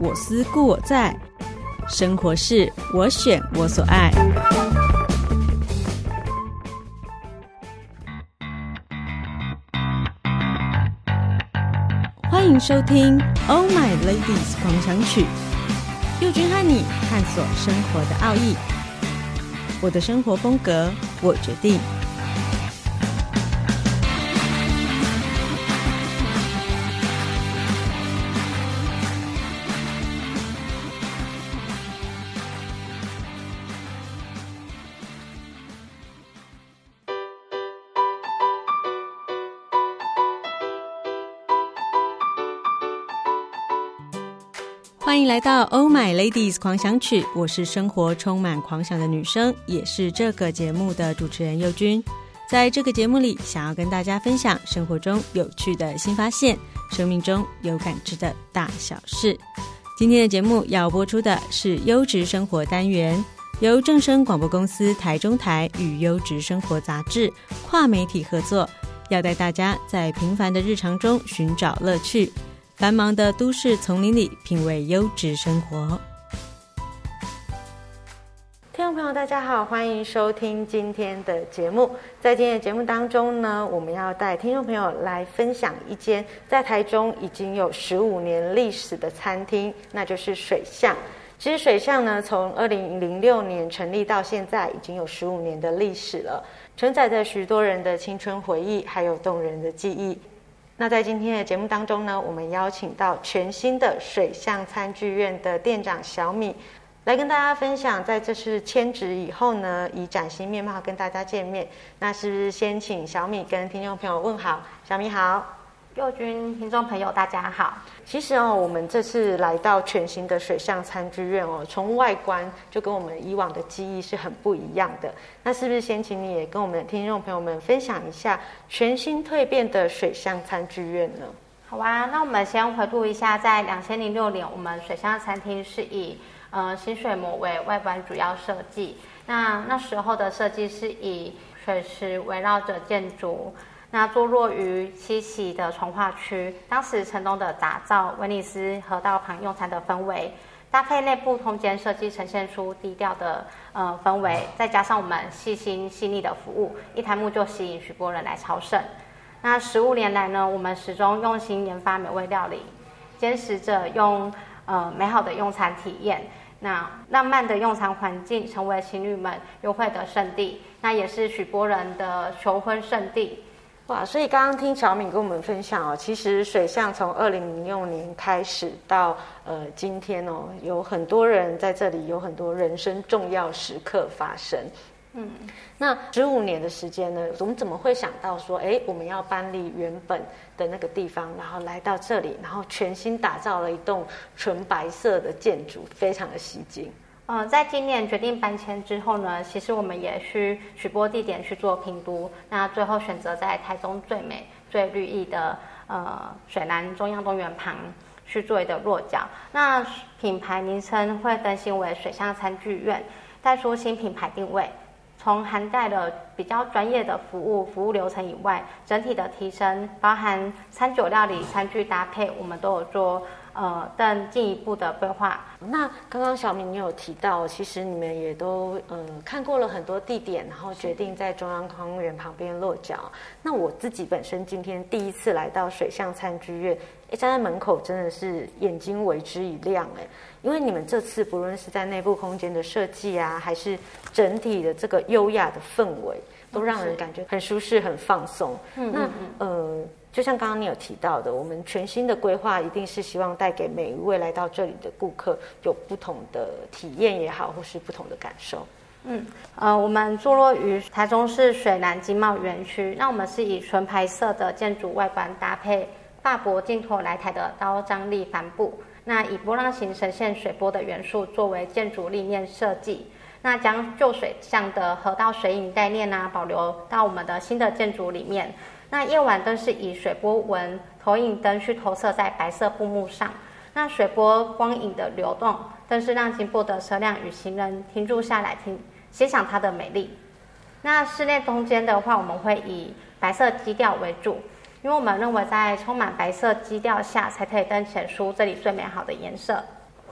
我思故我在，生活是我选我所爱。欢迎收听《Oh My Ladies 广场曲》，佑君和你探索生活的奥义。我的生活风格，我决定。欢迎来到《Oh My Ladies 狂想曲》，我是生活充满狂想的女生，也是这个节目的主持人佑君。在这个节目里，想要跟大家分享生活中有趣的新发现，生命中有感知的大小事。今天的节目要播出的是优质生活单元，由正声广播公司台中台与优质生活杂志跨媒体合作，要带大家在平凡的日常中寻找乐趣。繁忙的都市丛林里，品味优质生活。听众朋友，大家好，欢迎收听今天的节目。在今天的节目当中呢，我们要带听众朋友来分享一间在台中已经有十五年历史的餐厅，那就是水象。其实水象呢，从二零零六年成立到现在，已经有十五年的历史了，承载着许多人的青春回忆，还有动人的记忆。那在今天的节目当中呢，我们邀请到全新的水象餐具院的店长小米，来跟大家分享，在这次迁址以后呢，以崭新面貌跟大家见面。那是不是先请小米跟听众朋友问好？小米好。右君，听众朋友，大家好。其实哦，我们这次来到全新的水象餐剧院哦，从外观就跟我们以往的记忆是很不一样的。那是不是先请你也跟我们的听众朋友们分享一下全新蜕变的水象餐剧院呢？好啊，那我们先回顾一下，在两千零六年，我们水象餐厅是以呃新水模为外观主要设计。那那时候的设计是以水池围绕着建筑。那坐落于七期的从化区，当时成功的打造威尼斯河道旁用餐的氛围，搭配内部空间设计，呈现出低调的呃氛围，再加上我们细心细腻的服务，一台幕就吸引许多人来朝圣。那十五年来呢，我们始终用心研发美味料理，坚持着用呃美好的用餐体验，那浪漫的用餐环境成为情侣们约会的圣地，那也是许多人的求婚圣地。哇，所以刚刚听小敏跟我们分享哦，其实水象从二零零六年开始到呃今天哦，有很多人在这里，有很多人生重要时刻发生。嗯，那十五年的时间呢，我们怎么会想到说，哎，我们要搬离原本的那个地方，然后来到这里，然后全新打造了一栋纯白色的建筑，非常的吸睛。嗯、在今年决定搬迁之后呢，其实我们也需许播地点去做评估，那最后选择在台中最美、最绿意的呃水南中央公园旁去做一个落脚。那品牌名称会更新为水象餐剧院，带出新品牌定位，从涵盖了比较专业的服务服务流程以外，整体的提升，包含餐酒料理、餐具搭配，我们都有做。呃，但进一步的规划。那刚刚小敏你有提到，其实你们也都呃看过了很多地点，然后决定在中央公园旁边落脚。那我自己本身今天第一次来到水象餐剧院，哎，站在门口真的是眼睛为之一亮哎，因为你们这次不论是在内部空间的设计啊，还是整体的这个优雅的氛围，都让人感觉很舒适、很放松。嗯，那呃。就像刚刚你有提到的，我们全新的规划一定是希望带给每一位来到这里的顾客有不同的体验也好，或是不同的感受。嗯，呃，我们坐落于台中市水南经贸园区，那我们是以纯白色的建筑外观搭配法国进口来台的高张力帆布，那以波浪形呈现水波的元素作为建筑立面设计，那将旧水巷的河道水影概念啊保留到我们的新的建筑里面。那夜晚灯是以水波纹投影灯去投射在白色布幕上，那水波光影的流动，更是让经过的车辆与行人停住下来听欣赏它的美丽。那室内空间的话，我们会以白色基调为主，因为我们认为在充满白色基调下，才可以更显出这里最美好的颜色。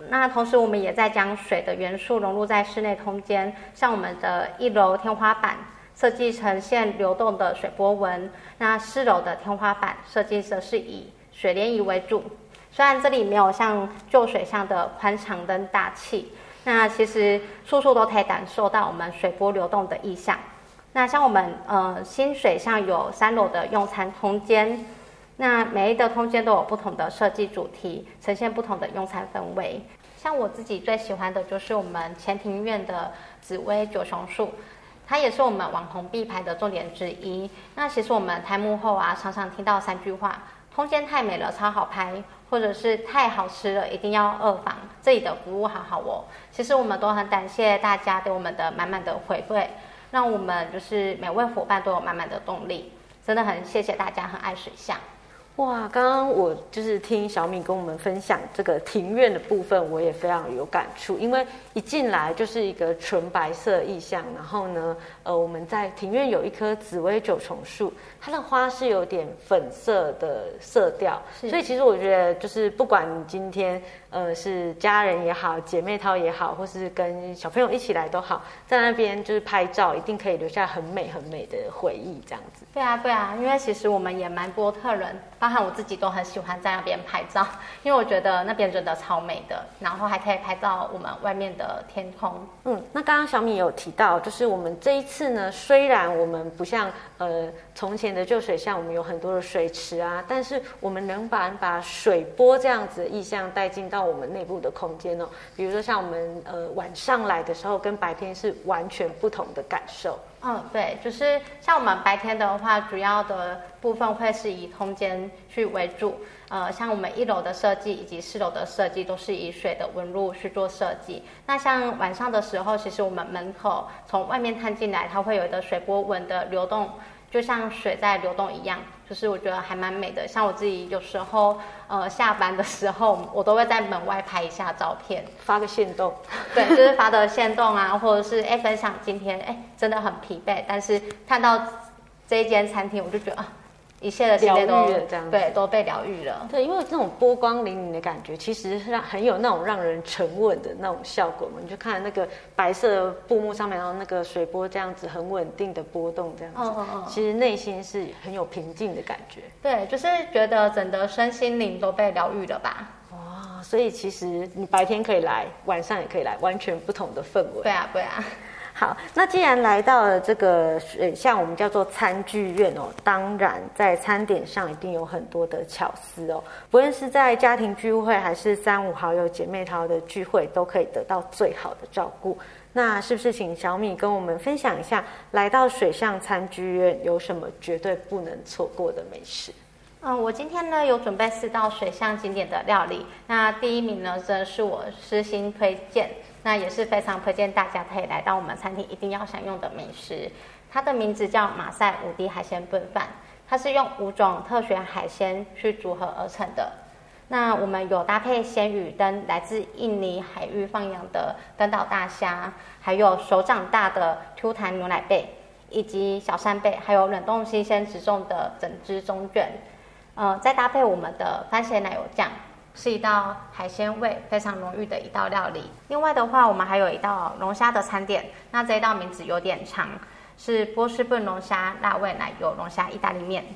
那同时，我们也在将水的元素融入在室内空间，像我们的一楼天花板设计呈现流动的水波纹，那四楼的天花板设计则是以水涟漪为主。虽然这里没有像旧水巷的宽敞跟大气，那其实处处都可以感受到我们水波流动的意象。那像我们呃新水巷有三楼的用餐空间，那每一个空间都有不同的设计主题，呈现不同的用餐氛围。像我自己最喜欢的就是我们前庭院的紫薇九重树，它也是我们网红必拍的重点之一。那其实我们开幕后啊，常常听到三句话：空间太美了，超好拍；或者是太好吃了，一定要二房。这里的服务好好哦。其实我们都很感谢大家对我们的满满的回馈。让我们就是每位伙伴都有满满的动力，真的很谢谢大家，很爱水象。哇，刚刚我就是听小敏跟我们分享这个庭院的部分，我也非常有感触。因为一进来就是一个纯白色意象，然后呢，呃，我们在庭院有一棵紫薇九重树，它的花是有点粉色的色调，所以其实我觉得就是不管你今天呃是家人也好，姐妹淘也好，或是跟小朋友一起来都好，在那边就是拍照，一定可以留下很美很美的回忆，这样子。对啊，对啊，因为其实我们也蛮多客人，包含我自己都很喜欢在那边拍照，因为我觉得那边真的超美的，然后还可以拍到我们外面的天空。嗯，那刚刚小米有提到，就是我们这一次呢，虽然我们不像呃从前的旧水巷，我们有很多的水池啊，但是我们能把把水波这样子的意象带进到我们内部的空间哦。比如说像我们呃晚上来的时候，跟白天是完全不同的感受。嗯，对，就是像我们白天的话，主要的部分会是以空间去为主。呃，像我们一楼的设计以及四楼的设计都是以水的纹路去做设计。那像晚上的时候，其实我们门口从外面看进来，它会有一个水波纹的流动。就像水在流动一样，就是我觉得还蛮美的。像我自己有时候，呃，下班的时候，我都会在门外拍一下照片，发个线动。对，就是发的线动啊，或者是哎分享今天哎真的很疲惫，但是看到这一间餐厅，我就觉得啊。一切的疗愈了，这样对，都被疗愈了。对，因为这种波光粼粼的感觉，其实让很有那种让人沉稳的那种效果嘛。你就看那个白色的布幕上面，然后那个水波这样子很稳定的波动，这样子，其实内心是很有平静的感觉。对，就是觉得整个身心灵都被疗愈了吧。哇，所以其实你白天可以来，晚上也可以来，完全不同的氛围。对啊，对啊。好，那既然来到了这个水巷我们叫做餐具院哦，当然在餐点上一定有很多的巧思哦。不论是在家庭聚会，还是三五好友姐妹淘的聚会，都可以得到最好的照顾。那是不是请小米跟我们分享一下，来到水上餐具院有什么绝对不能错过的美食？嗯，我今天呢有准备四道水巷经典的料理。那第一名呢，则是我私心推荐。那也是非常推荐大家可以来到我们餐厅一定要享用的美食，它的名字叫马赛五滴海鲜炖饭，它是用五种特选海鲜去组合而成的。那我们有搭配鲜鱼跟来自印尼海域放养的根岛大虾，还有手掌大的 Q 弹牛奶贝，以及小扇贝，还有冷冻新鲜直送的整只中卷，呃，再搭配我们的番茄奶油酱。是一道海鲜味非常浓郁的一道料理。另外的话，我们还有一道龙虾的餐点，那这一道名字有点长，是波士顿龙虾辣味奶油龙虾意大利面。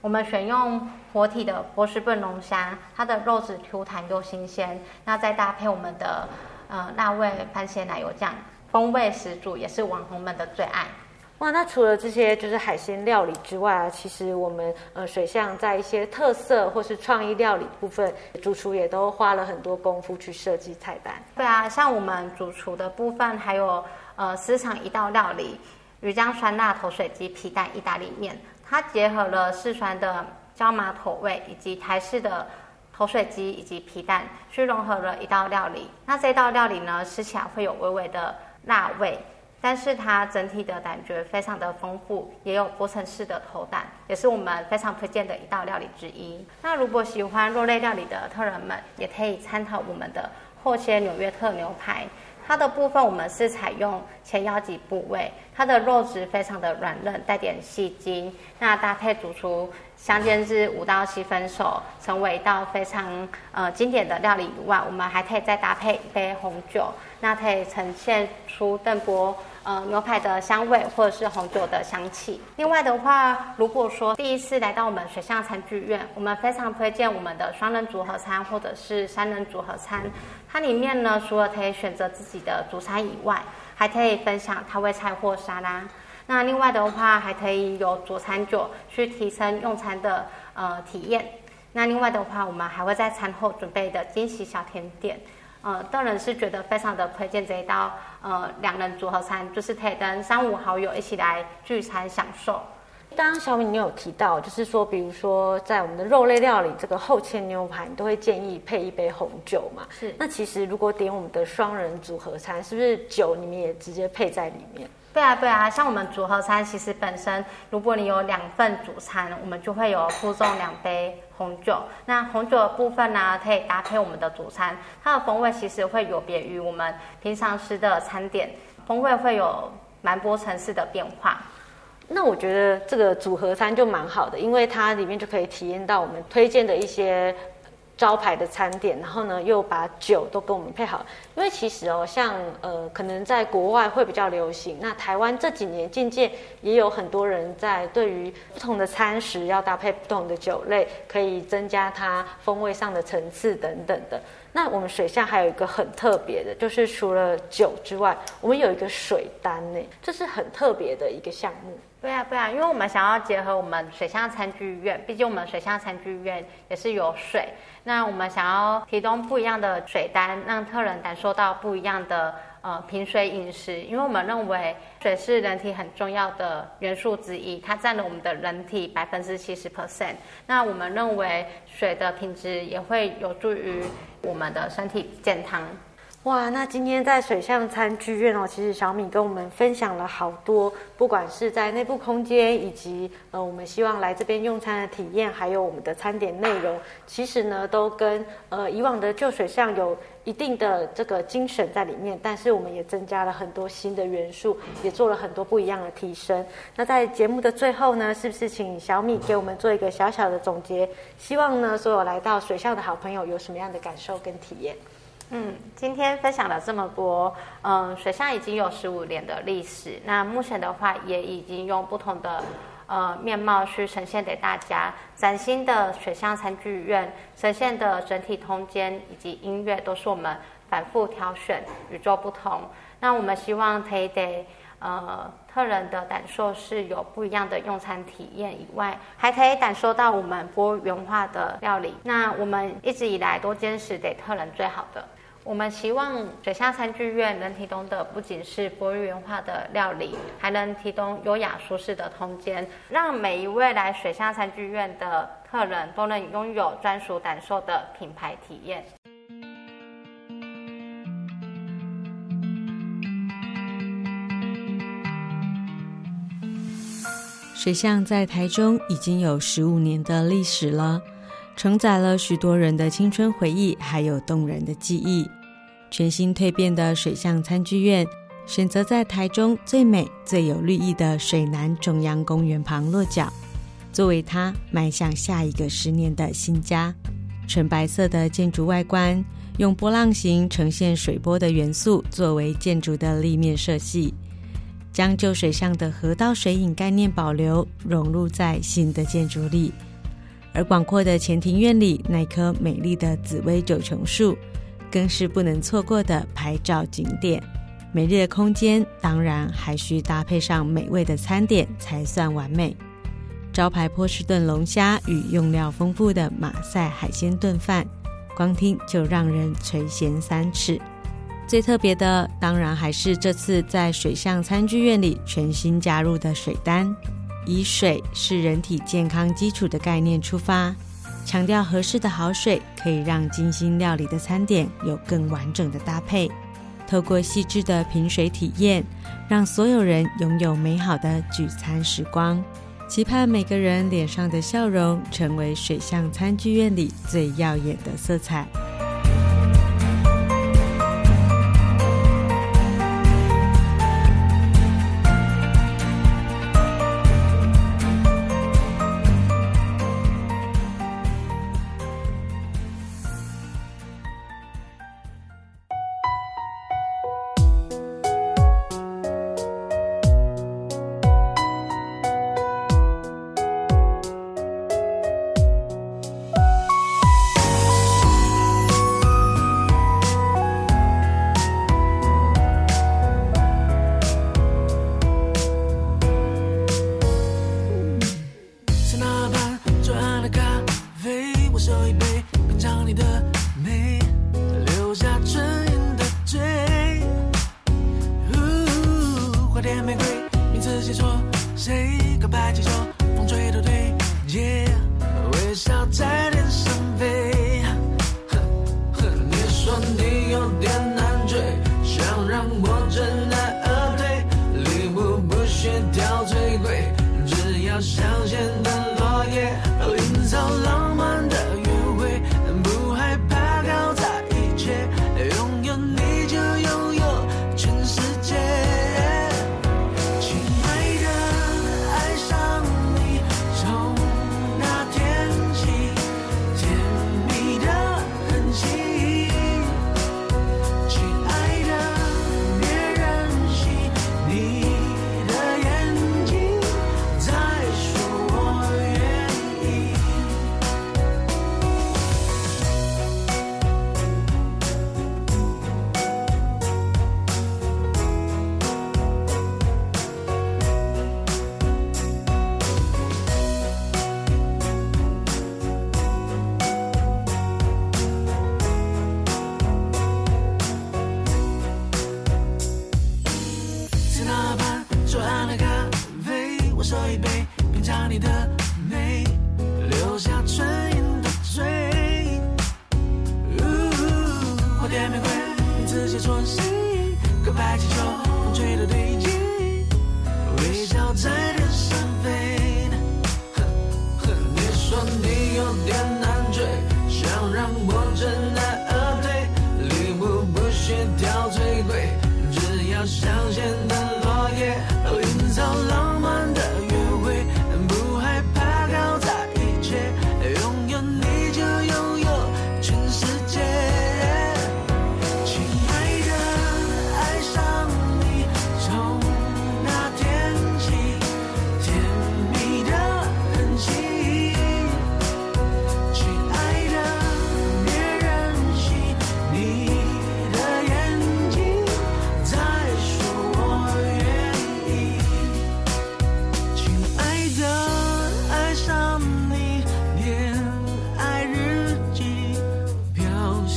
我们选用活体的波士顿龙虾，它的肉质 Q 弹又新鲜，那再搭配我们的呃辣味番茄奶油酱，风味十足，也是网红们的最爱。哇，那除了这些就是海鲜料理之外啊，其实我们呃水巷在一些特色或是创意料理部分，主厨也都花了很多功夫去设计菜单。对啊，像我们主厨的部分，还有呃私藏一道料理鱼姜酸辣头水鸡皮蛋意大利面，它结合了四川的椒麻口味以及台式的口水鸡以及皮蛋，去融合了一道料理。那这道料理呢，吃起来会有微微的辣味。但是它整体的感觉非常的丰富，也有多层式的口感，也是我们非常推荐的一道料理之一。那如果喜欢肉类料理的客人们，也可以参考我们的厚切纽约特牛排。它的部分我们是采用前腰脊部位，它的肉质非常的软嫩，带点细筋。那搭配主厨香煎至五到七分熟，成为一道非常呃经典的料理以外，我们还可以再搭配一杯红酒，那可以呈现出更多呃牛排的香味或者是红酒的香气。另外的话，如果说第一次来到我们水象餐剧院，我们非常推荐我们的双人组合餐或者是三人组合餐。它里面呢，除了可以选择自己的主餐以外，还可以分享开胃菜或沙拉。那另外的话，还可以有佐餐酒去提升用餐的呃体验。那另外的话，我们还会在餐后准备的惊喜小甜点。呃，个人是觉得非常的推荐这一道呃两人组合餐，就是可以跟三五好友一起来聚餐享受。刚刚小米你有提到，就是说，比如说在我们的肉类料理这个厚切牛排，你都会建议配一杯红酒嘛？是。那其实如果点我们的双人组合餐，是不是酒你们也直接配在里面？对啊，对啊，像我们组合餐，其实本身如果你有两份主餐，我们就会有附送两杯红酒。那红酒的部分呢，可以搭配我们的主餐，它的风味其实会有别于我们平常吃的餐点，风味会有蛮多层次的变化。那我觉得这个组合餐就蛮好的，因为它里面就可以体验到我们推荐的一些。招牌的餐点，然后呢，又把酒都跟我们配好，因为其实哦，像呃，可能在国外会比较流行，那台湾这几年渐渐也有很多人在对于不同的餐食要搭配不同的酒类，可以增加它风味上的层次等等的。那我们水象还有一个很特别的，就是除了酒之外，我们有一个水单呢，这是很特别的一个项目。对啊，对啊，因为我们想要结合我们水象餐剧院，毕竟我们水象餐剧院也是有水。那我们想要提供不一样的水单，让客人感受到不一样的呃品水饮食，因为我们认为水是人体很重要的元素之一，它占了我们的人体百分之七十 percent。那我们认为水的品质也会有助于我们的身体健康。哇，那今天在水象餐剧院哦，其实小米跟我们分享了好多，不管是在内部空间，以及呃我们希望来这边用餐的体验，还有我们的餐点内容，其实呢都跟呃以往的旧水象有一定的这个精神在里面，但是我们也增加了很多新的元素，也做了很多不一样的提升。那在节目的最后呢，是不是请小米给我们做一个小小的总结？希望呢所有来到水象的好朋友有什么样的感受跟体验？嗯，今天分享了这么多，嗯，水乡已经有十五年的历史，那目前的话也已经用不同的呃面貌去呈现给大家，崭新的水乡餐具院呈现的整体空间以及音乐都是我们反复挑选，与众不同。那我们希望可以给呃客人的感受是有不一样的用餐体验以外，还可以感受到我们多元化的料理。那我们一直以来都坚持给客人最好的。我们希望水下餐剧院能提供的不仅是多元化的料理，还能提供优雅舒适的空间，让每一位来水下餐剧院的客人都能拥有专属感受的品牌体验。水巷在台中已经有十五年的历史了，承载了许多人的青春回忆，还有动人的记忆。全新蜕变的水巷餐剧院，选择在台中最美、最有绿意的水南中央公园旁落脚，作为它迈向下一个十年的新家。纯白色的建筑外观，用波浪形呈现水波的元素作为建筑的立面设计，将旧水象的河道水影概念保留，融入在新的建筑里。而广阔的前庭院里，那棵美丽的紫薇九重树。更是不能错过的拍照景点。美丽的空间当然还需搭配上美味的餐点才算完美。招牌波士顿龙虾与用料丰富的马赛海鲜炖饭，光听就让人垂涎三尺。最特别的当然还是这次在水象餐剧院里全新加入的水单，以水是人体健康基础的概念出发。强调合适的好水可以让精心料理的餐点有更完整的搭配。透过细致的品水体验，让所有人拥有美好的聚餐时光。期盼每个人脸上的笑容成为水象餐剧院里最耀眼的色彩。你的。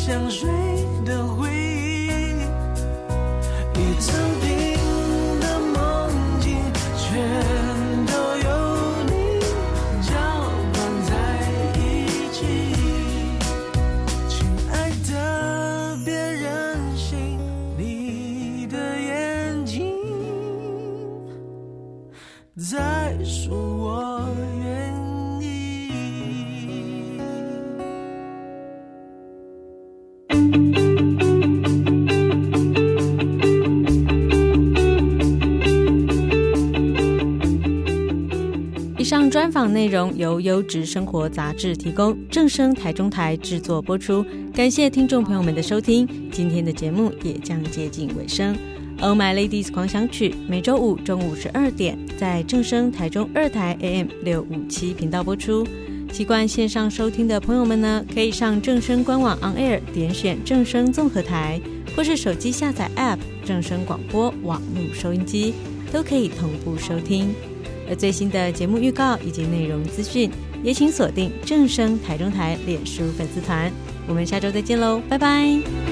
香水。上专访内容由优质生活杂志提供，正声台中台制作播出。感谢听众朋友们的收听，今天的节目也将接近尾声。Oh My Ladies 狂想曲每周五中午十二点在正声台中二台 AM 六五七频道播出。习惯线上收听的朋友们呢，可以上正声官网 On Air 点选正声综合台，或是手机下载 App 正声广播网络收音机，都可以同步收听。而最新的节目预告以及内容资讯，也请锁定正声台中台脸书粉丝团。我们下周再见喽，拜拜。